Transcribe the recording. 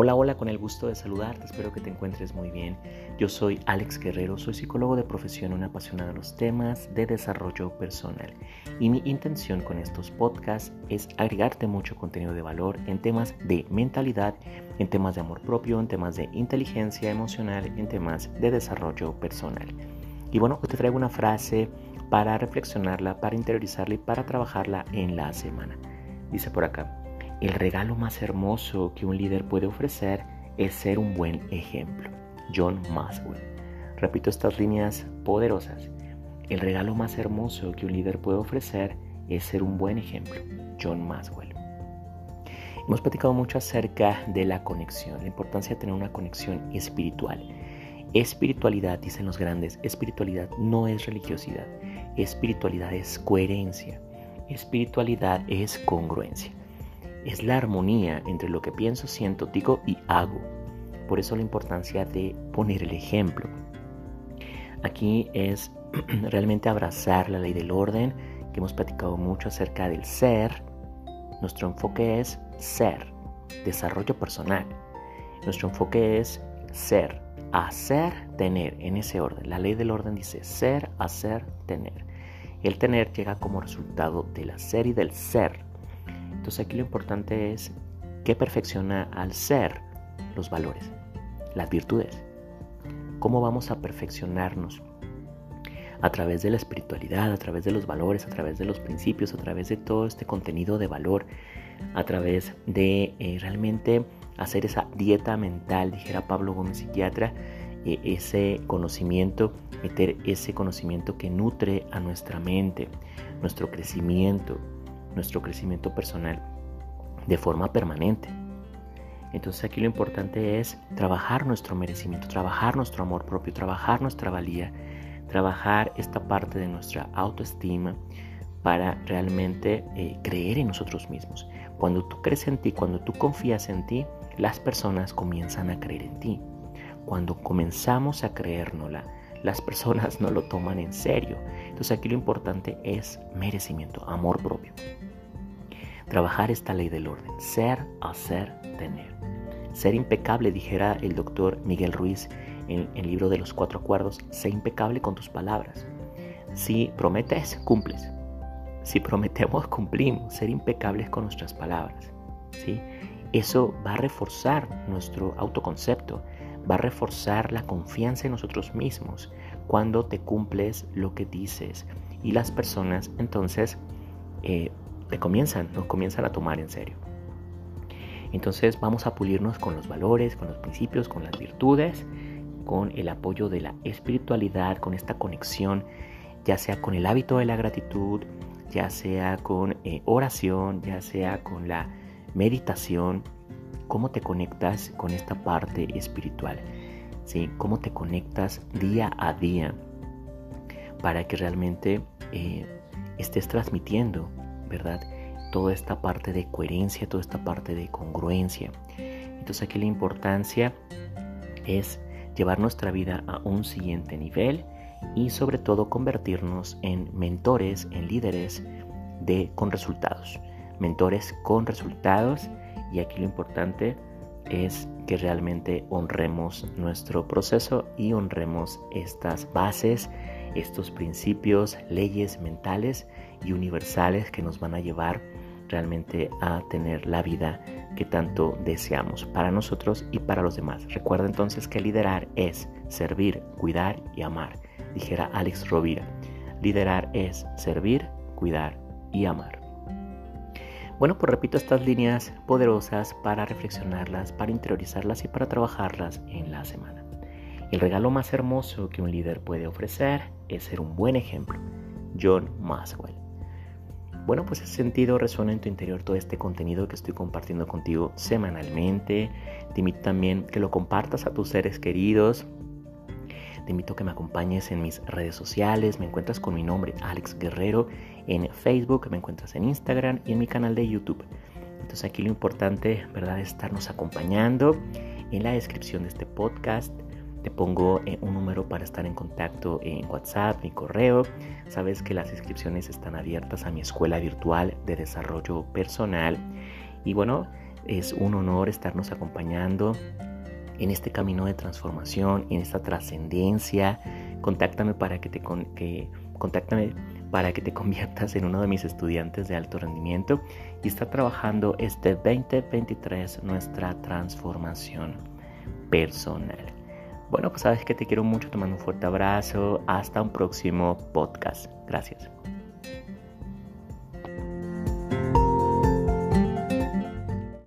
Hola, hola, con el gusto de saludarte, espero que te encuentres muy bien. Yo soy Alex Guerrero, soy psicólogo de profesión, un apasionado de los temas de desarrollo personal. Y mi intención con estos podcasts es agregarte mucho contenido de valor en temas de mentalidad, en temas de amor propio, en temas de inteligencia emocional, en temas de desarrollo personal. Y bueno, te traigo una frase para reflexionarla, para interiorizarla y para trabajarla en la semana. Dice por acá. El regalo más hermoso que un líder puede ofrecer es ser un buen ejemplo. John Maswell. Repito estas líneas poderosas. El regalo más hermoso que un líder puede ofrecer es ser un buen ejemplo. John Maswell. Hemos platicado mucho acerca de la conexión, la importancia de tener una conexión espiritual. Espiritualidad, dicen los grandes, espiritualidad no es religiosidad, espiritualidad es coherencia, espiritualidad es congruencia es la armonía entre lo que pienso, siento, digo y hago. Por eso la importancia de poner el ejemplo. Aquí es realmente abrazar la ley del orden, que hemos platicado mucho acerca del ser. Nuestro enfoque es ser, desarrollo personal. Nuestro enfoque es ser, hacer, tener, en ese orden. La ley del orden dice ser, hacer, tener. El tener llega como resultado del hacer y del ser. Entonces aquí lo importante es qué perfecciona al ser los valores, las virtudes. ¿Cómo vamos a perfeccionarnos? A través de la espiritualidad, a través de los valores, a través de los principios, a través de todo este contenido de valor, a través de eh, realmente hacer esa dieta mental, dijera Pablo Gómez, psiquiatra, eh, ese conocimiento, meter ese conocimiento que nutre a nuestra mente, nuestro crecimiento, nuestro crecimiento personal de forma permanente. Entonces aquí lo importante es trabajar nuestro merecimiento, trabajar nuestro amor propio, trabajar nuestra valía, trabajar esta parte de nuestra autoestima para realmente eh, creer en nosotros mismos. Cuando tú crees en ti, cuando tú confías en ti, las personas comienzan a creer en ti. Cuando comenzamos a creérnosla, las personas no lo toman en serio. Entonces aquí lo importante es merecimiento, amor propio. Trabajar esta ley del orden, ser, hacer, tener. Ser impecable, dijera el doctor Miguel Ruiz en el libro de los cuatro acuerdos, sé impecable con tus palabras. Si prometes, cumples. Si prometemos, cumplimos. Ser impecables con nuestras palabras. ¿sí? Eso va a reforzar nuestro autoconcepto, va a reforzar la confianza en nosotros mismos cuando te cumples lo que dices. Y las personas entonces eh, te comienzan, nos comienzan a tomar en serio. Entonces vamos a pulirnos con los valores, con los principios, con las virtudes, con el apoyo de la espiritualidad, con esta conexión, ya sea con el hábito de la gratitud, ya sea con eh, oración, ya sea con la meditación, cómo te conectas con esta parte espiritual, ¿sí? cómo te conectas día a día para que realmente eh, estés transmitiendo ¿verdad? Toda esta parte de coherencia, toda esta parte de congruencia. Entonces aquí la importancia es llevar nuestra vida a un siguiente nivel y sobre todo convertirnos en mentores, en líderes de, con resultados. Mentores con resultados y aquí lo importante es que realmente honremos nuestro proceso y honremos estas bases estos principios, leyes mentales y universales que nos van a llevar realmente a tener la vida que tanto deseamos para nosotros y para los demás. Recuerda entonces que liderar es servir, cuidar y amar, dijera Alex Rovira. Liderar es servir, cuidar y amar. Bueno, pues repito estas líneas poderosas para reflexionarlas, para interiorizarlas y para trabajarlas en la semana. El regalo más hermoso que un líder puede ofrecer es ser un buen ejemplo. John Maswell. Bueno, pues ese sentido resuena en tu interior todo este contenido que estoy compartiendo contigo semanalmente. Te invito también que lo compartas a tus seres queridos. Te invito a que me acompañes en mis redes sociales. Me encuentras con mi nombre, Alex Guerrero, en Facebook, me encuentras en Instagram y en mi canal de YouTube. Entonces aquí lo importante, ¿verdad?, es estarnos acompañando. En la descripción de este podcast te pongo eh, un número para estar en contacto en WhatsApp, mi correo. Sabes que las inscripciones están abiertas a mi escuela virtual de desarrollo personal. Y bueno, es un honor estarnos acompañando en este camino de transformación, en esta trascendencia. Contáctame para que te que, contáctame para que te conviertas en uno de mis estudiantes de alto rendimiento y está trabajando este 2023 nuestra transformación personal. Bueno, pues sabes que te quiero mucho, te mando un fuerte abrazo, hasta un próximo podcast. Gracias.